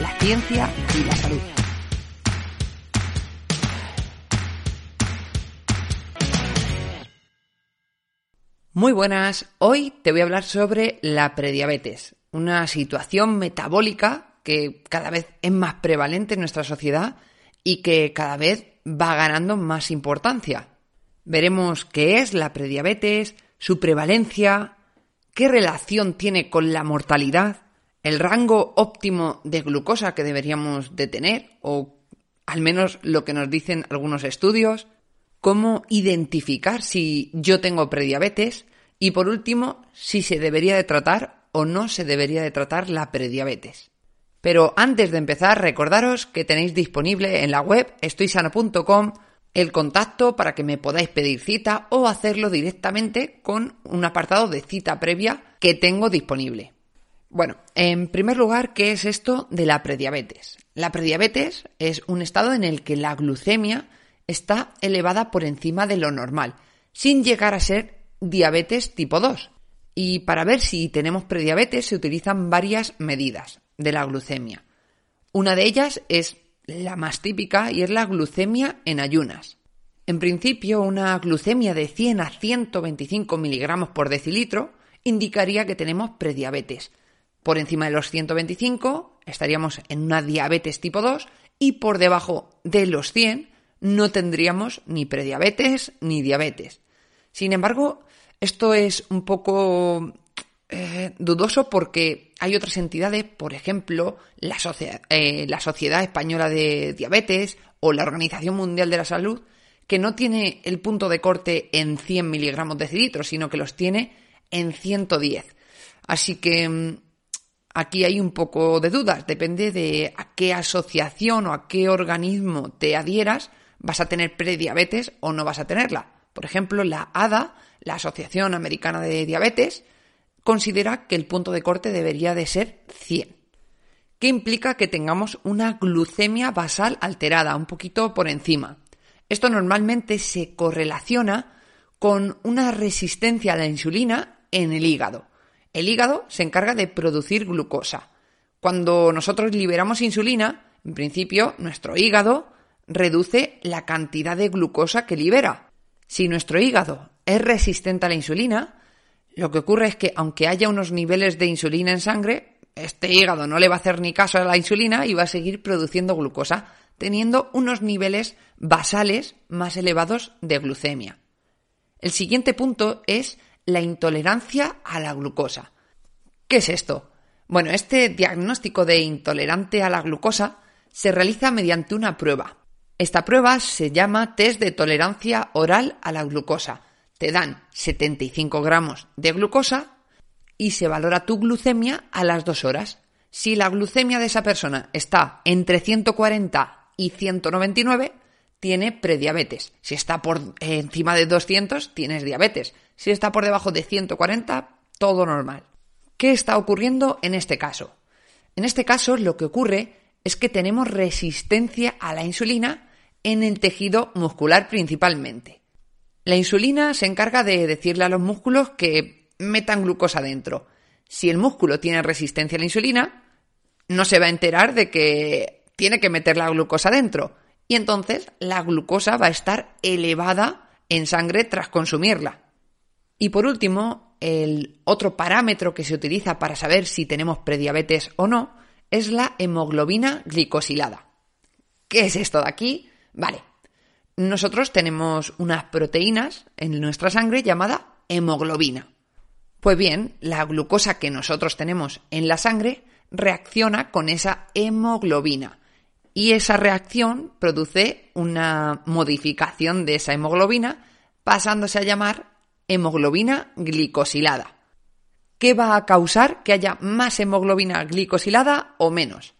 la ciencia y la salud. Muy buenas, hoy te voy a hablar sobre la prediabetes, una situación metabólica que cada vez es más prevalente en nuestra sociedad y que cada vez va ganando más importancia. Veremos qué es la prediabetes, su prevalencia, qué relación tiene con la mortalidad, el rango óptimo de glucosa que deberíamos de tener, o al menos lo que nos dicen algunos estudios, cómo identificar si yo tengo prediabetes y por último, si se debería de tratar o no se debería de tratar la prediabetes. Pero antes de empezar, recordaros que tenéis disponible en la web estoysano.com el contacto para que me podáis pedir cita o hacerlo directamente con un apartado de cita previa que tengo disponible. Bueno, en primer lugar, ¿qué es esto de la prediabetes? La prediabetes es un estado en el que la glucemia está elevada por encima de lo normal, sin llegar a ser diabetes tipo 2. Y para ver si tenemos prediabetes se utilizan varias medidas de la glucemia. Una de ellas es la más típica y es la glucemia en ayunas. En principio, una glucemia de 100 a 125 miligramos por decilitro indicaría que tenemos prediabetes. Por encima de los 125 estaríamos en una diabetes tipo 2 y por debajo de los 100 no tendríamos ni prediabetes ni diabetes. Sin embargo, esto es un poco eh, dudoso porque hay otras entidades, por ejemplo, la, eh, la Sociedad Española de Diabetes o la Organización Mundial de la Salud, que no tiene el punto de corte en 100 miligramos de cilitro, sino que los tiene en 110. Así que mm, aquí hay un poco de dudas, depende de a qué asociación o a qué organismo te adhieras, vas a tener prediabetes o no vas a tenerla. Por ejemplo, la ADA, la Asociación Americana de Diabetes, considera que el punto de corte debería de ser 100, que implica que tengamos una glucemia basal alterada, un poquito por encima. Esto normalmente se correlaciona con una resistencia a la insulina en el hígado. El hígado se encarga de producir glucosa. Cuando nosotros liberamos insulina, en principio nuestro hígado reduce la cantidad de glucosa que libera. Si nuestro hígado es resistente a la insulina, lo que ocurre es que aunque haya unos niveles de insulina en sangre, este hígado no le va a hacer ni caso a la insulina y va a seguir produciendo glucosa, teniendo unos niveles basales más elevados de glucemia. El siguiente punto es la intolerancia a la glucosa. ¿Qué es esto? Bueno, este diagnóstico de intolerante a la glucosa se realiza mediante una prueba. Esta prueba se llama test de tolerancia oral a la glucosa te dan 75 gramos de glucosa y se valora tu glucemia a las dos horas. Si la glucemia de esa persona está entre 140 y 199, tiene prediabetes. Si está por encima de 200, tienes diabetes. Si está por debajo de 140, todo normal. ¿Qué está ocurriendo en este caso? En este caso lo que ocurre es que tenemos resistencia a la insulina en el tejido muscular principalmente. La insulina se encarga de decirle a los músculos que metan glucosa dentro. Si el músculo tiene resistencia a la insulina, no se va a enterar de que tiene que meter la glucosa dentro. Y entonces la glucosa va a estar elevada en sangre tras consumirla. Y por último, el otro parámetro que se utiliza para saber si tenemos prediabetes o no es la hemoglobina glicosilada. ¿Qué es esto de aquí? Vale, nosotros tenemos unas proteínas en nuestra sangre llamada hemoglobina. Pues bien, la glucosa que nosotros tenemos en la sangre reacciona con esa hemoglobina y esa reacción produce una modificación de esa hemoglobina pasándose a llamar hemoglobina glicosilada. ¿Qué va a causar que haya más hemoglobina glicosilada o menos?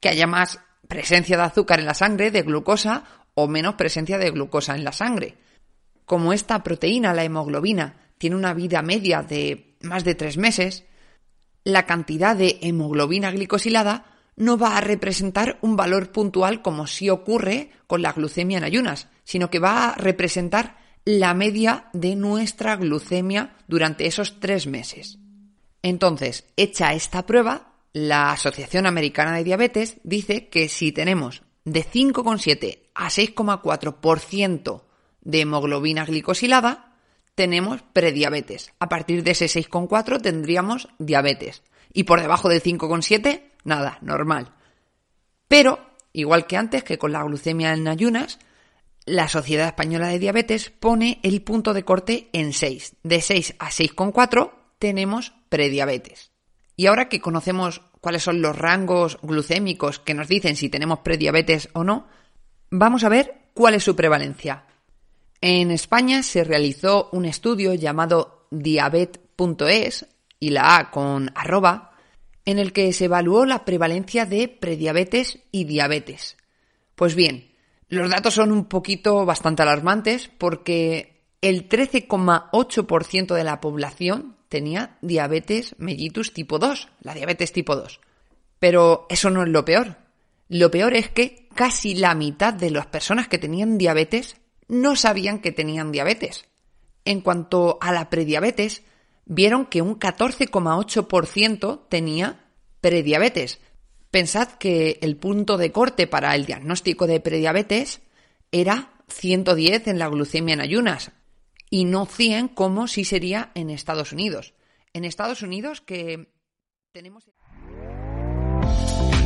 Que haya más presencia de azúcar en la sangre, de glucosa, o menos presencia de glucosa en la sangre. Como esta proteína, la hemoglobina, tiene una vida media de más de tres meses, la cantidad de hemoglobina glicosilada no va a representar un valor puntual como sí ocurre con la glucemia en ayunas, sino que va a representar la media de nuestra glucemia durante esos tres meses. Entonces, hecha esta prueba, la Asociación Americana de Diabetes dice que si tenemos de 5,7 a 6,4% de hemoglobina glicosilada, tenemos prediabetes. A partir de ese 6,4 tendríamos diabetes. Y por debajo del 5,7, nada, normal. Pero, igual que antes, que con la glucemia en ayunas, la Sociedad Española de Diabetes pone el punto de corte en 6. De 6 a 6,4 tenemos prediabetes. Y ahora que conocemos cuáles son los rangos glucémicos que nos dicen si tenemos prediabetes o no, vamos a ver cuál es su prevalencia. En España se realizó un estudio llamado diabet.es y la A con arroba, en el que se evaluó la prevalencia de prediabetes y diabetes. Pues bien, los datos son un poquito bastante alarmantes porque el 13,8% de la población tenía diabetes mellitus tipo 2, la diabetes tipo 2. Pero eso no es lo peor. Lo peor es que casi la mitad de las personas que tenían diabetes no sabían que tenían diabetes. En cuanto a la prediabetes, vieron que un 14,8% tenía prediabetes. Pensad que el punto de corte para el diagnóstico de prediabetes era 110 en la glucemia en ayunas y no 100 como si sería en Estados Unidos. En Estados Unidos que tenemos...